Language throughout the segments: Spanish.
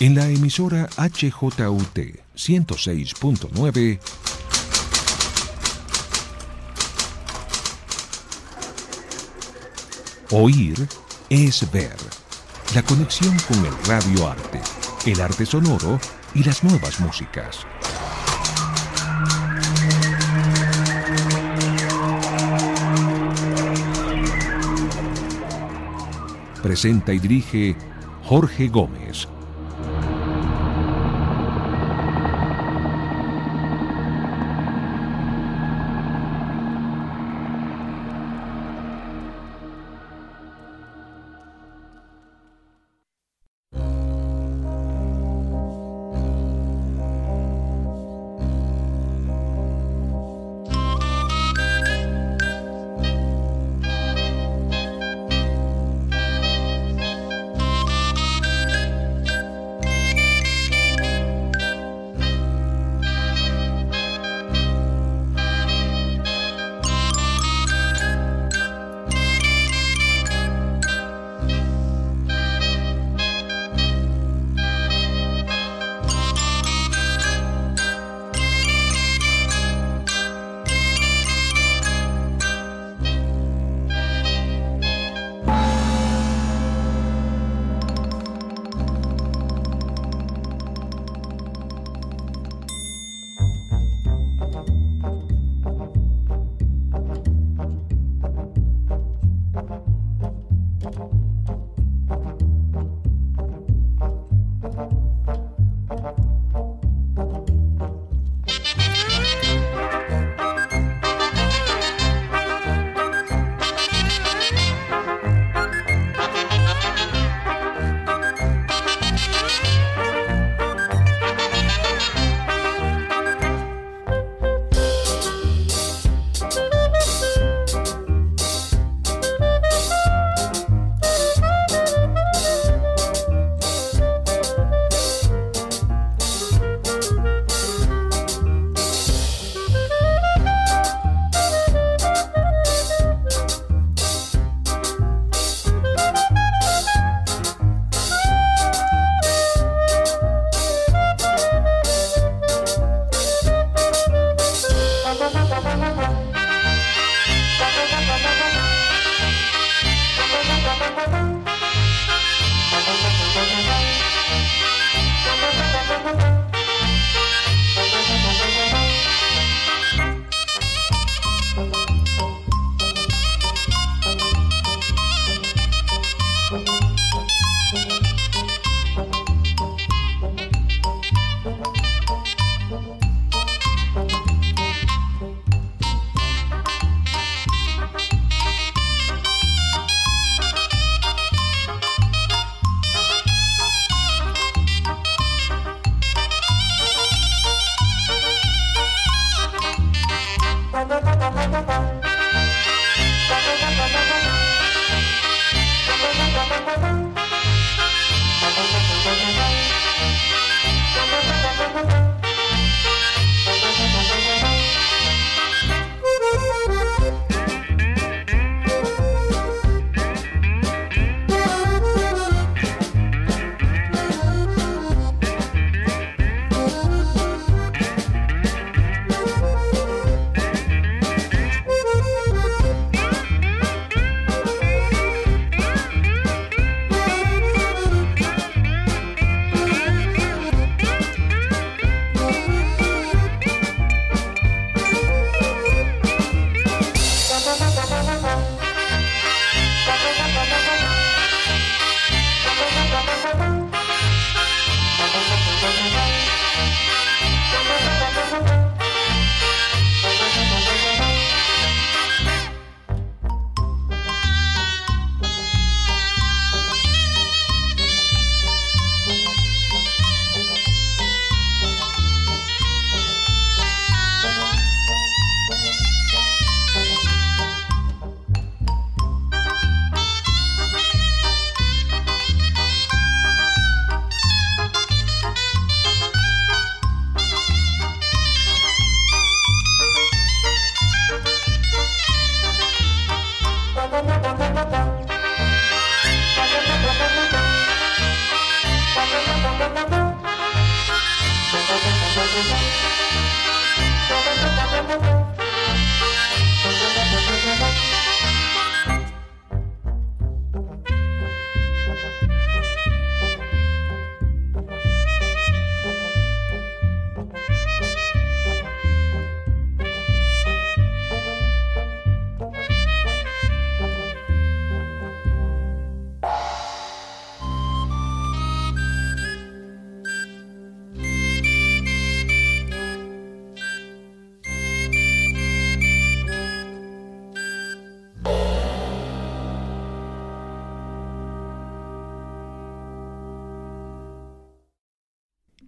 En la emisora HJUT 106.9 Oír es ver. La conexión con el radio arte, el arte sonoro y las nuevas músicas. Presenta y dirige Jorge Gómez. Bye-bye.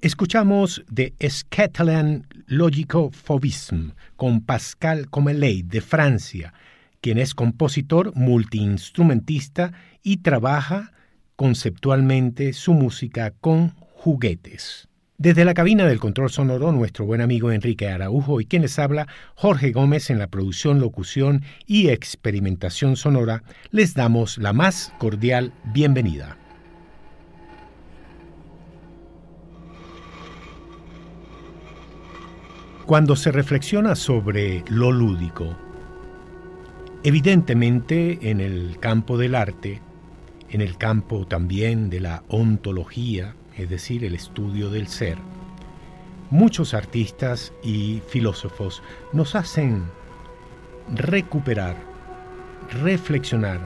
Escuchamos de Scatlan Logico-Fauvisme con Pascal Comeley de Francia, quien es compositor, multiinstrumentista y trabaja conceptualmente su música con juguetes. Desde la cabina del control sonoro, nuestro buen amigo Enrique Araujo y quien les habla, Jorge Gómez en la producción, locución y experimentación sonora, les damos la más cordial bienvenida. Cuando se reflexiona sobre lo lúdico, evidentemente en el campo del arte, en el campo también de la ontología, es decir, el estudio del ser, muchos artistas y filósofos nos hacen recuperar, reflexionar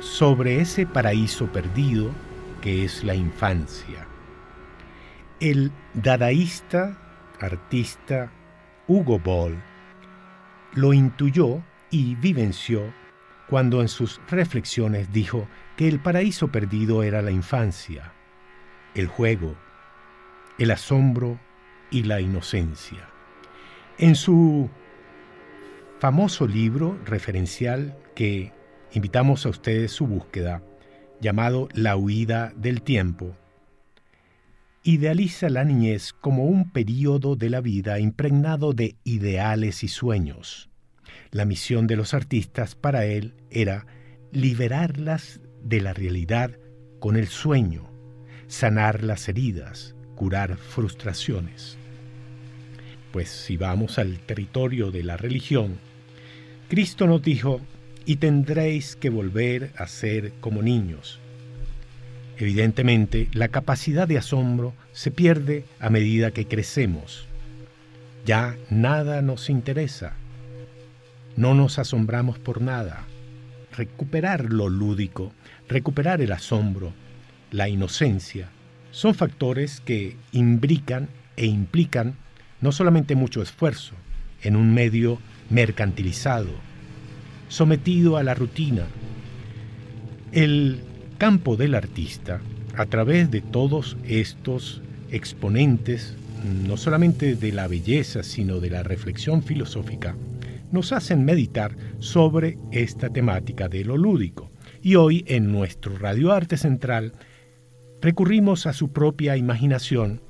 sobre ese paraíso perdido que es la infancia. El dadaísta, artista Hugo Ball lo intuyó y vivenció cuando en sus reflexiones dijo que el paraíso perdido era la infancia, el juego, el asombro y la inocencia. En su famoso libro referencial que invitamos a ustedes su búsqueda, llamado La huida del tiempo, idealiza la niñez como un período de la vida impregnado de ideales y sueños. La misión de los artistas para él era liberarlas de la realidad con el sueño, sanar las heridas, curar frustraciones. Pues si vamos al territorio de la religión, Cristo nos dijo, y tendréis que volver a ser como niños, Evidentemente, la capacidad de asombro se pierde a medida que crecemos. Ya nada nos interesa. No nos asombramos por nada. Recuperar lo lúdico, recuperar el asombro, la inocencia, son factores que imbrican e implican no solamente mucho esfuerzo en un medio mercantilizado, sometido a la rutina. El campo del artista, a través de todos estos exponentes, no solamente de la belleza, sino de la reflexión filosófica, nos hacen meditar sobre esta temática de lo lúdico. Y hoy en nuestro radioarte central recurrimos a su propia imaginación,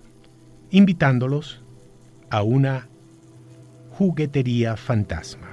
invitándolos a una juguetería fantasma.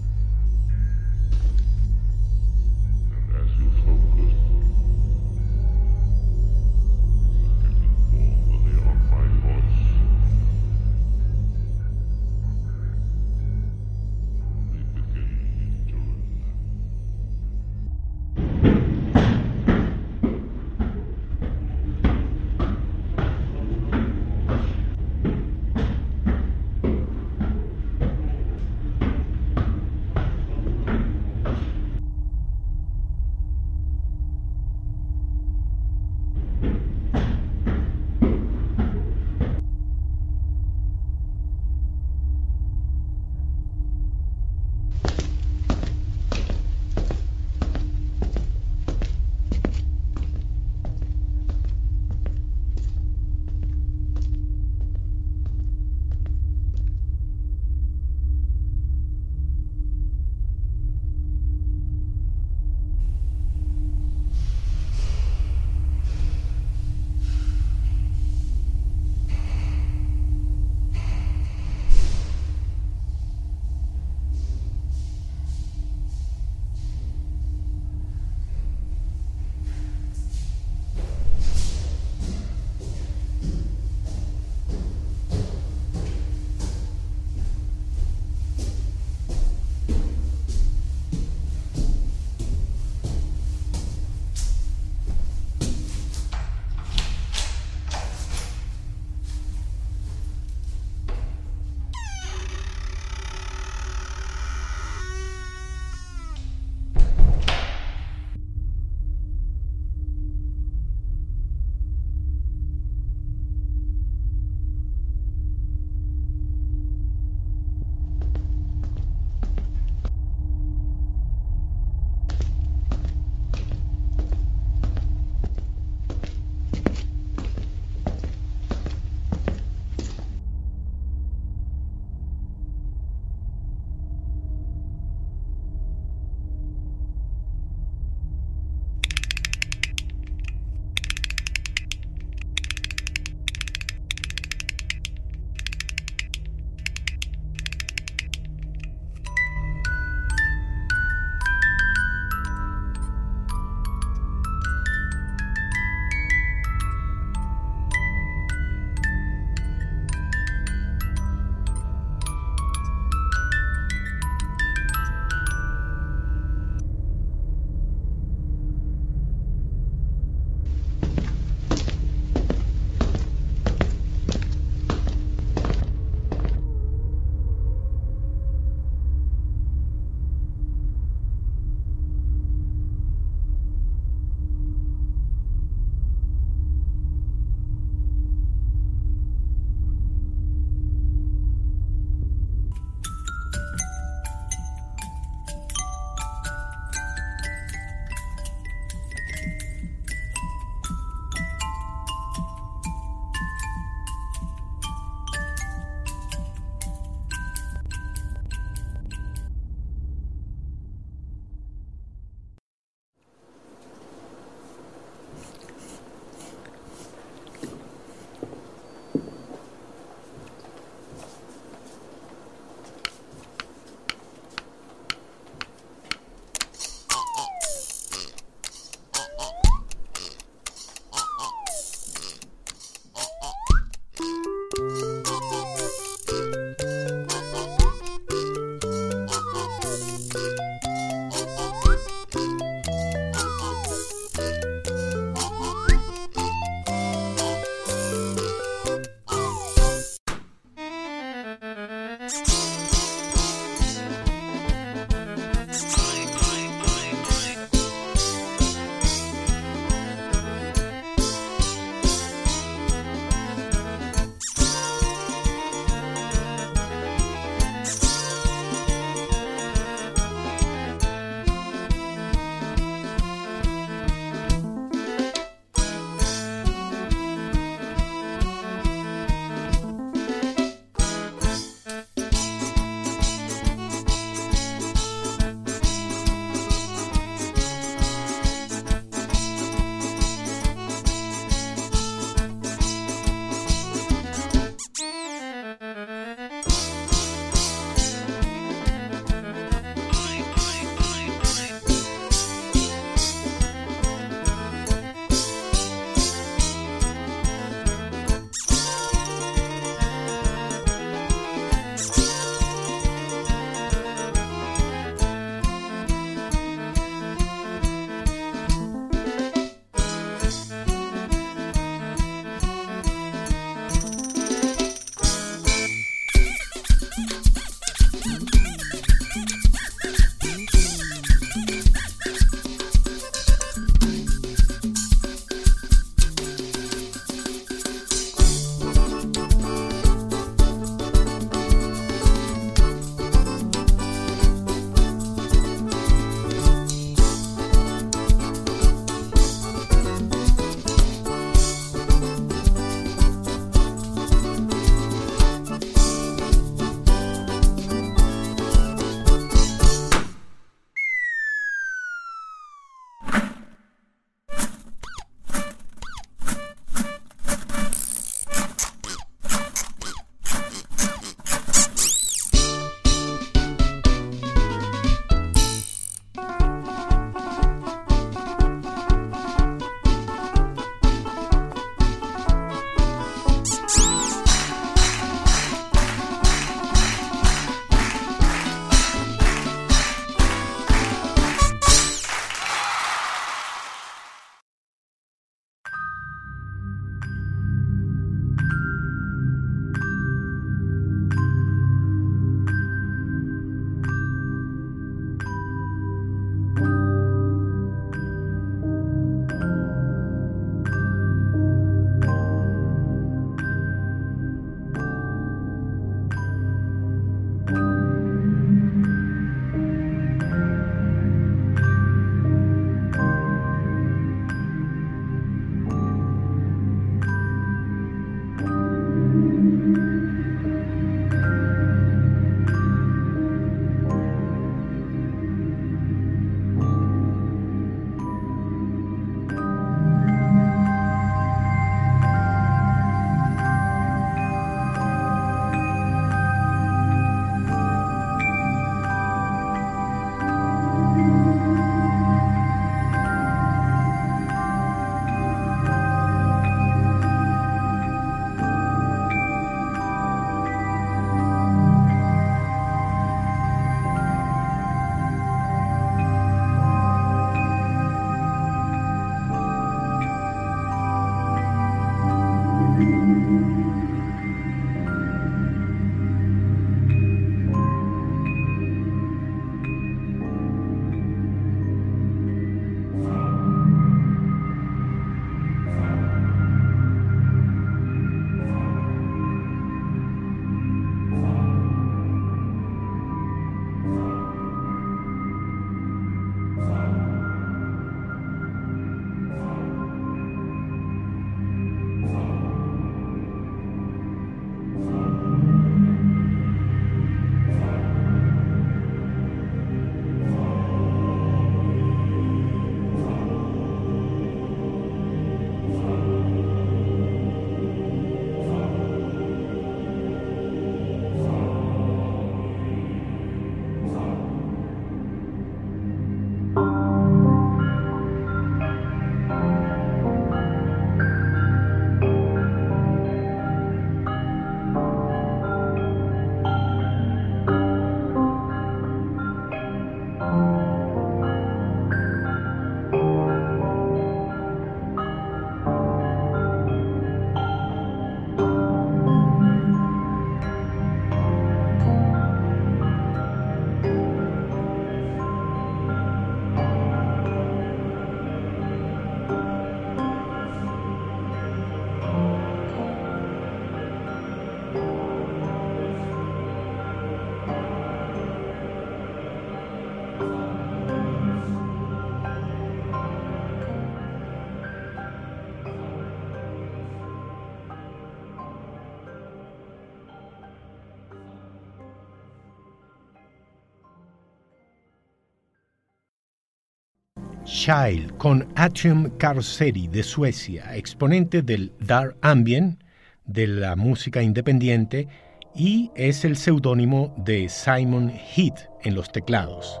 Child con Atrium Carceri de Suecia, exponente del Dark Ambient, de la música independiente, y es el seudónimo de Simon Heath en los teclados.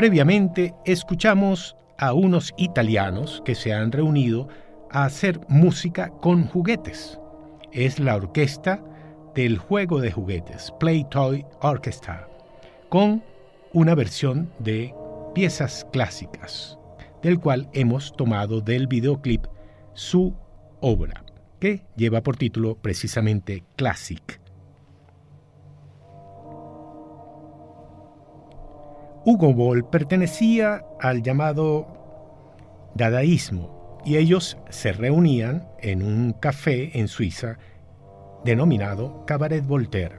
Previamente escuchamos a unos italianos que se han reunido a hacer música con juguetes. Es la orquesta del juego de juguetes, Play Toy Orchestra, con una versión de piezas clásicas, del cual hemos tomado del videoclip su obra, que lleva por título precisamente Classic. Hugo Boll pertenecía al llamado dadaísmo y ellos se reunían en un café en Suiza denominado Cabaret Voltaire.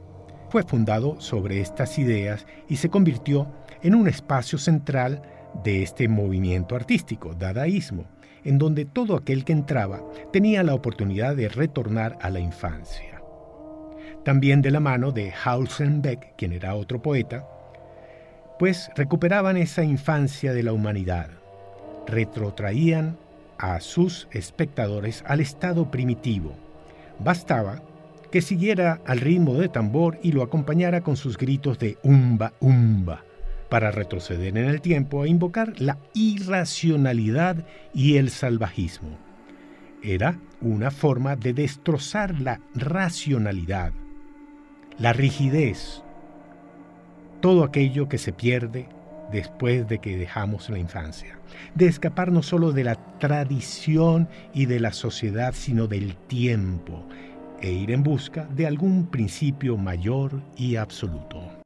Fue fundado sobre estas ideas y se convirtió en un espacio central de este movimiento artístico, dadaísmo, en donde todo aquel que entraba tenía la oportunidad de retornar a la infancia. También de la mano de Beck, quien era otro poeta, pues recuperaban esa infancia de la humanidad, retrotraían a sus espectadores al estado primitivo. Bastaba que siguiera al ritmo de tambor y lo acompañara con sus gritos de umba, umba, para retroceder en el tiempo e invocar la irracionalidad y el salvajismo. Era una forma de destrozar la racionalidad, la rigidez, todo aquello que se pierde después de que dejamos la infancia, de escapar no solo de la tradición y de la sociedad, sino del tiempo, e ir en busca de algún principio mayor y absoluto.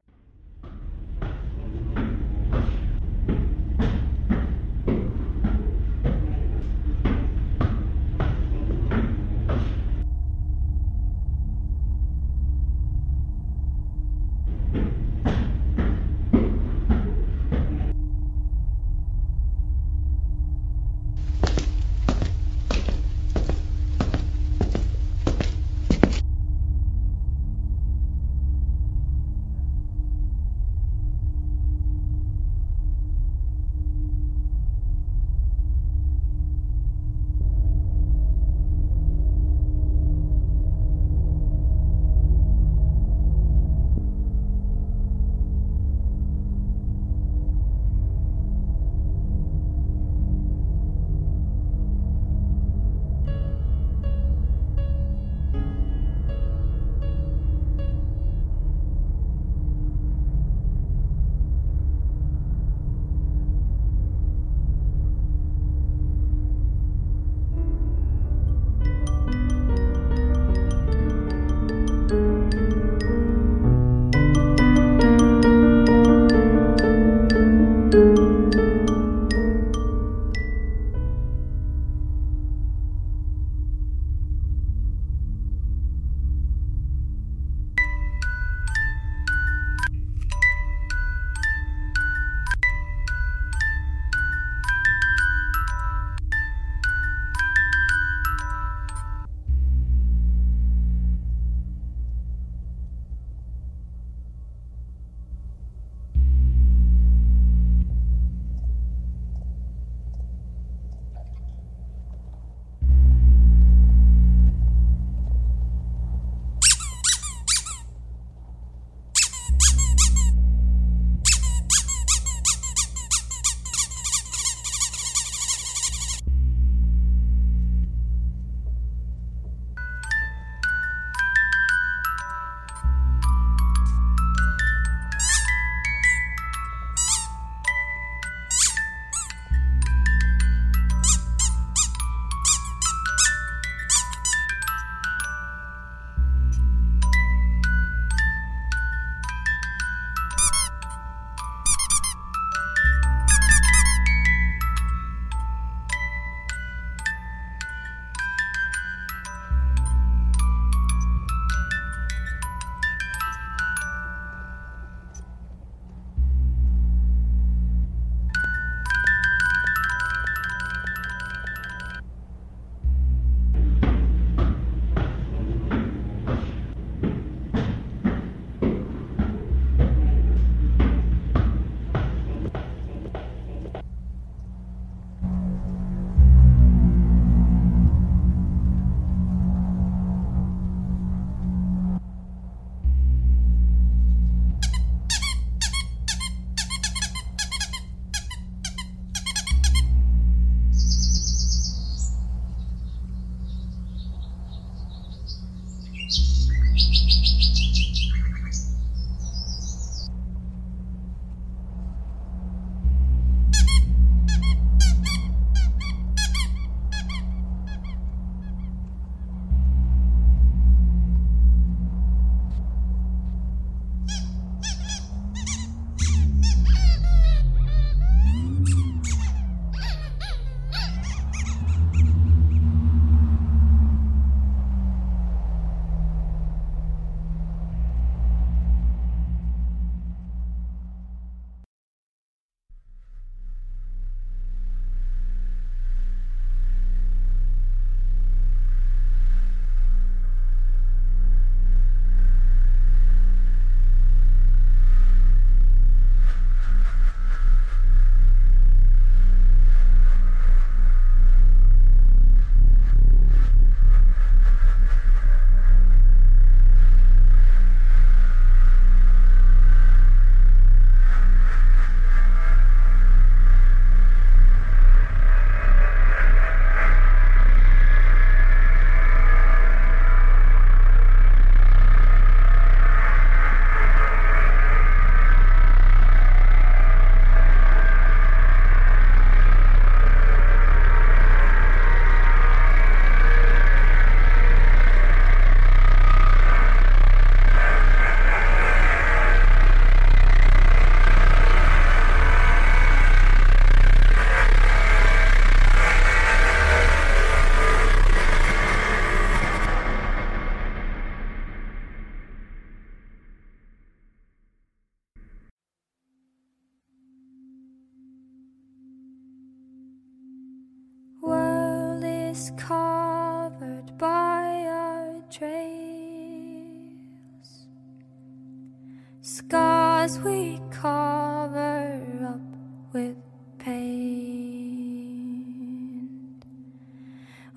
as we cover up with pain.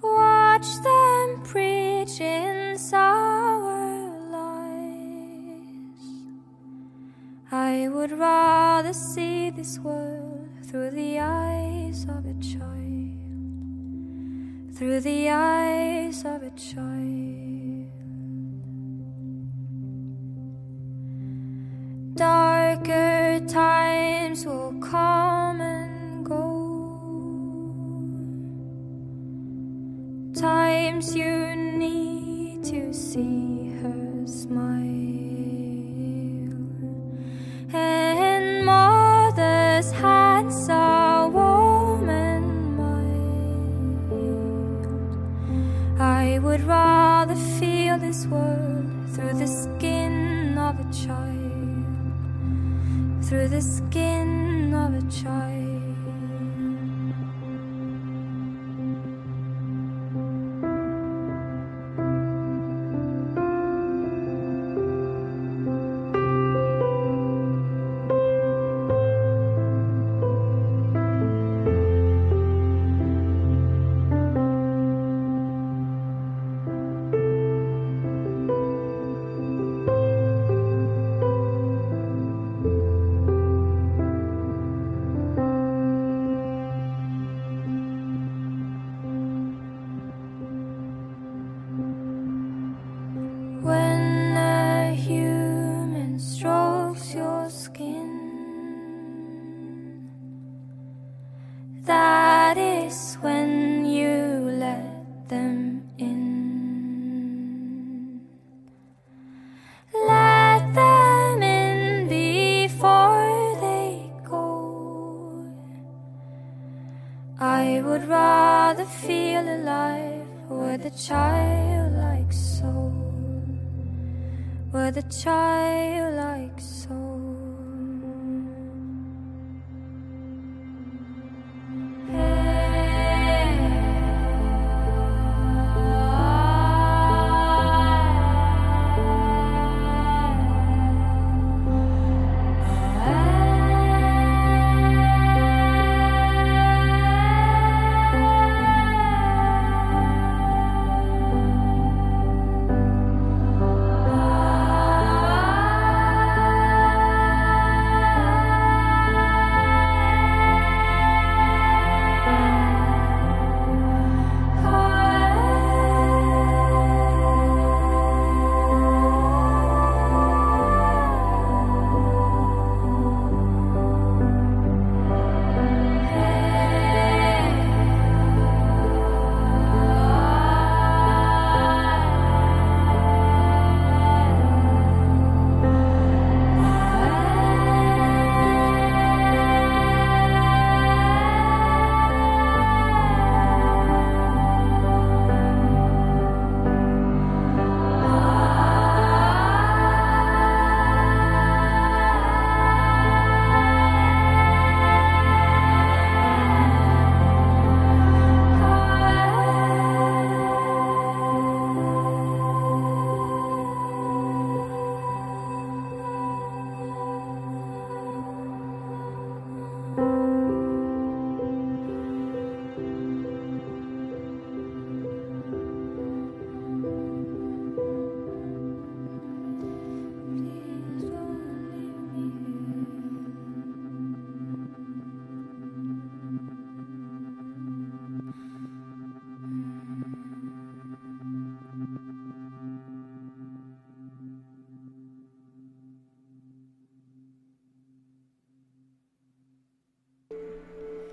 Watch them preach in sour lies. I would rather see this world through the eyes of a child, through the eyes of a child. come and go. Times you need to see her smile, and mother's hands are warm and mild. I would rather feel this world through the skin of a child through the skin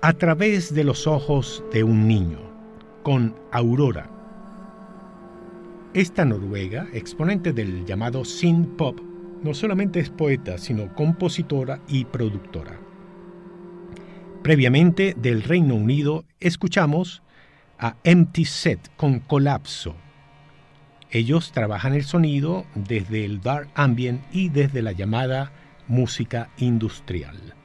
a través de los ojos de un niño, con Aurora. Esta noruega, exponente del llamado synth pop, no solamente es poeta, sino compositora y productora. Previamente del Reino Unido escuchamos a Empty Set con Colapso. Ellos trabajan el sonido desde el dark ambient y desde la llamada música industrial.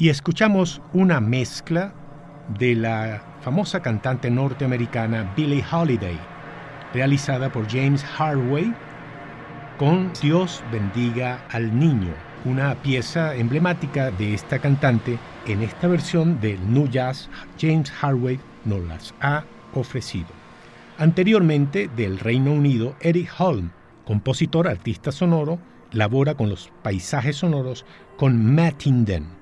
y escuchamos una mezcla de la famosa cantante norteamericana Billie Holiday, realizada por James Harway, con Dios bendiga al niño, una pieza emblemática de esta cantante en esta versión del New Jazz James Harway nos las ha ofrecido. Anteriormente del Reino Unido, Eric Holm, compositor, artista sonoro, labora con los paisajes sonoros con Mattinden.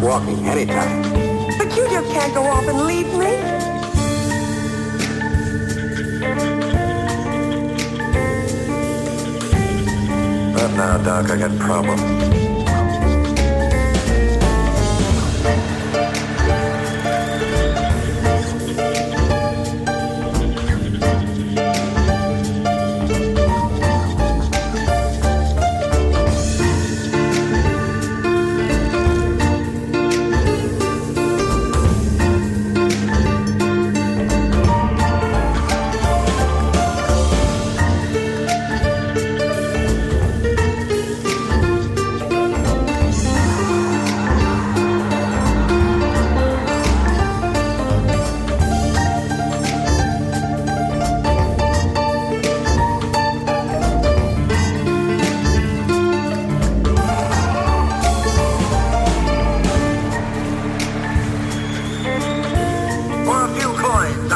Walking anytime. But you just can't go off and leave me. But now, Doc, I got problems.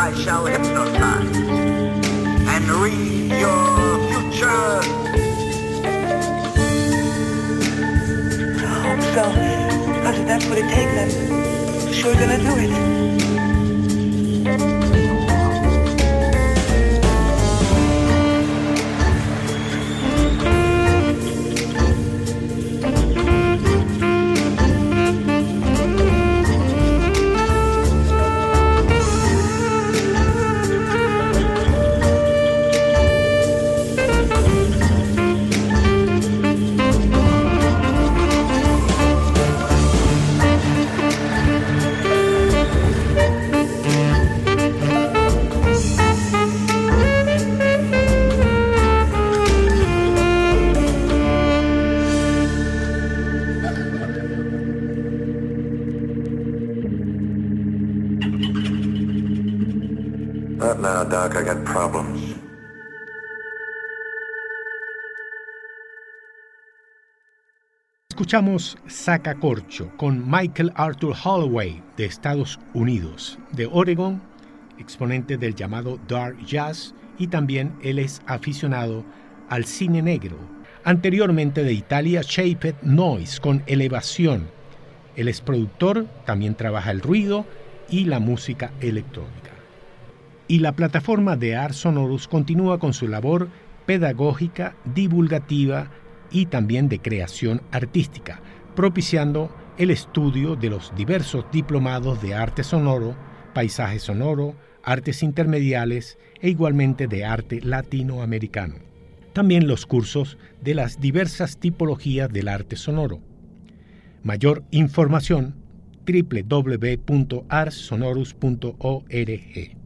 I shall hypnotize and read your future. I hope so. Because if that's what it takes, I'm sure gonna do it. Now, Doc, I got problems. Escuchamos con Michael Arthur Holloway de Estados Unidos, de Oregon, exponente del llamado Dark Jazz y también él es aficionado al cine negro. Anteriormente de Italia, Shaped Noise con Elevación. Él es productor, también trabaja el ruido y la música electrónica. Y la plataforma de Art Sonorus continúa con su labor pedagógica, divulgativa y también de creación artística, propiciando el estudio de los diversos diplomados de arte sonoro, paisaje sonoro, artes intermediales e igualmente de arte latinoamericano. También los cursos de las diversas tipologías del arte sonoro. Mayor información www.arssonorus.org.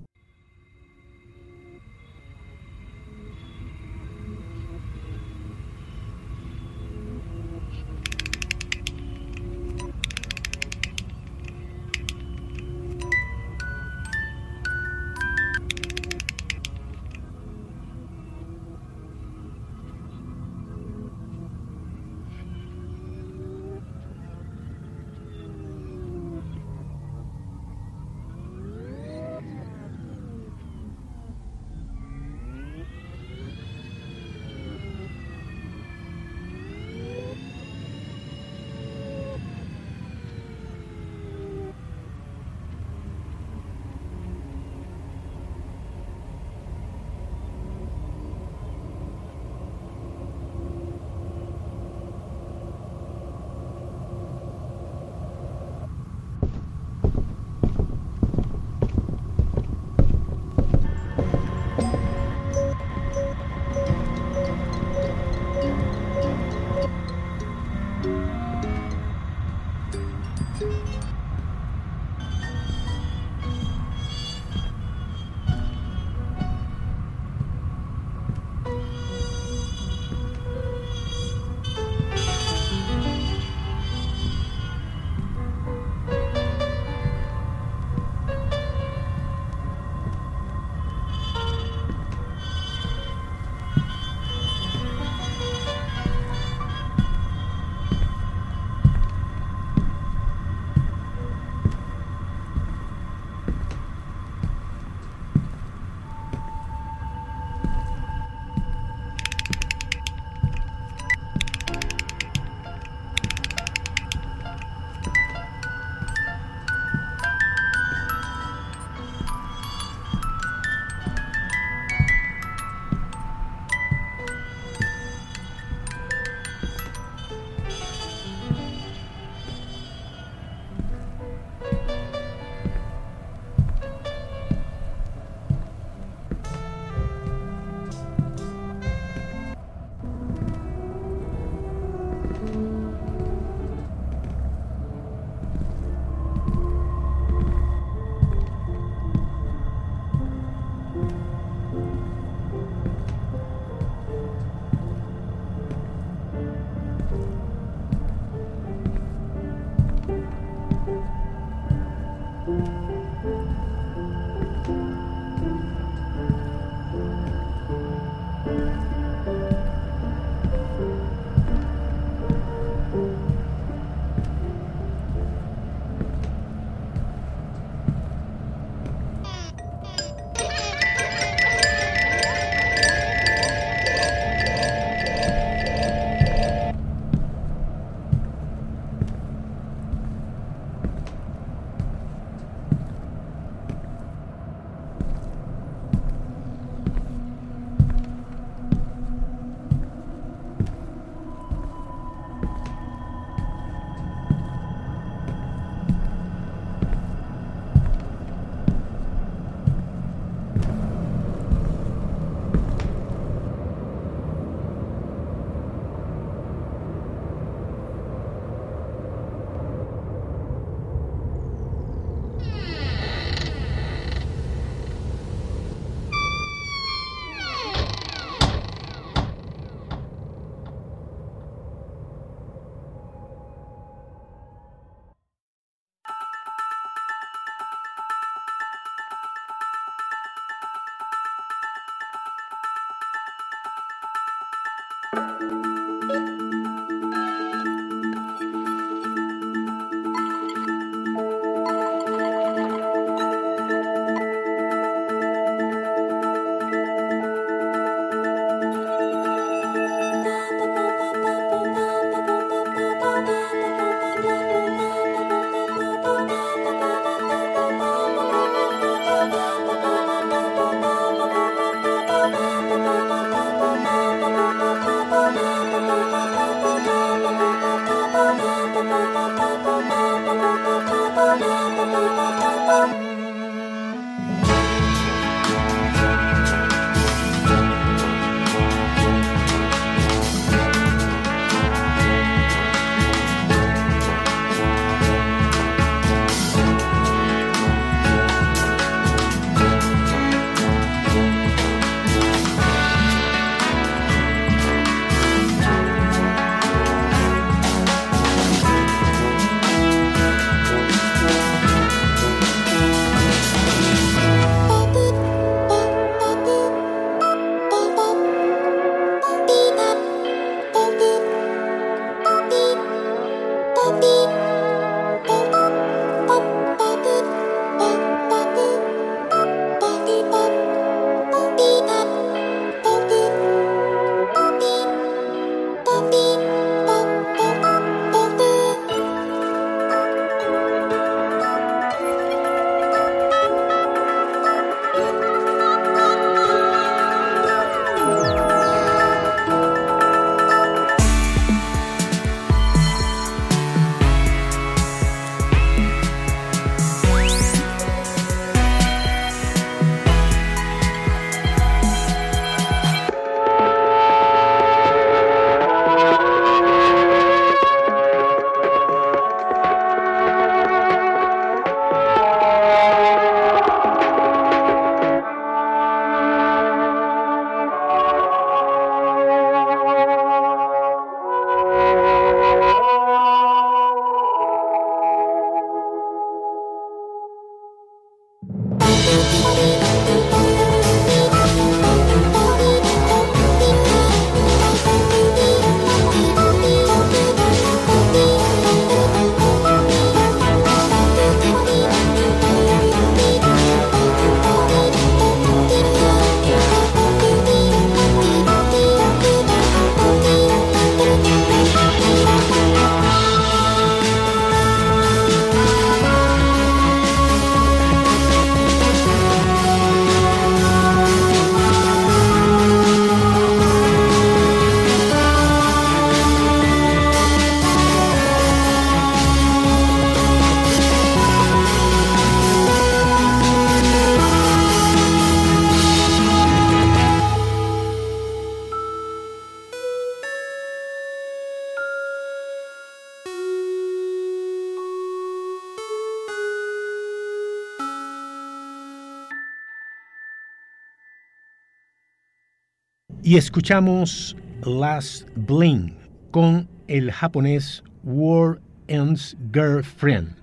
Y escuchamos Last Bling con el japonés War Ends Girlfriend.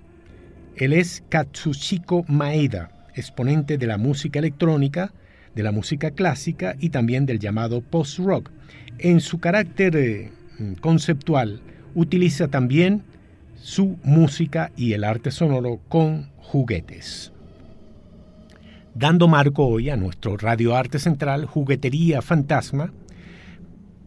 Él es Katsushiko Maeda, exponente de la música electrónica, de la música clásica y también del llamado post-rock. En su carácter eh, conceptual, utiliza también su música y el arte sonoro con juguetes dando marco hoy a nuestro Radio Arte Central Juguetería Fantasma,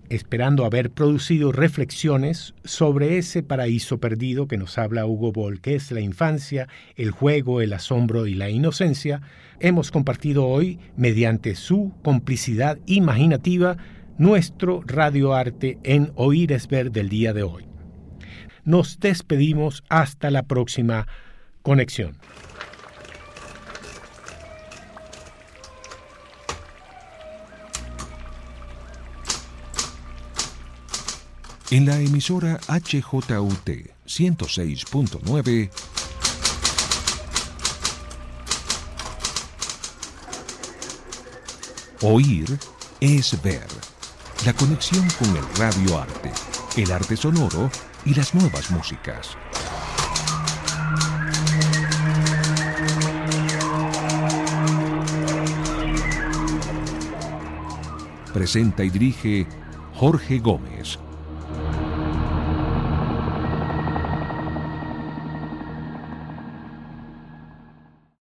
esperando haber producido reflexiones sobre ese paraíso perdido que nos habla Hugo Boll, que es la infancia, el juego, el asombro y la inocencia, hemos compartido hoy, mediante su complicidad imaginativa, nuestro radioarte en Oír es Ver del día de hoy. Nos despedimos hasta la próxima conexión. En la emisora HJUT 106.9 Oír es ver. La conexión con el radio arte, el arte sonoro y las nuevas músicas. Presenta y dirige Jorge Gómez.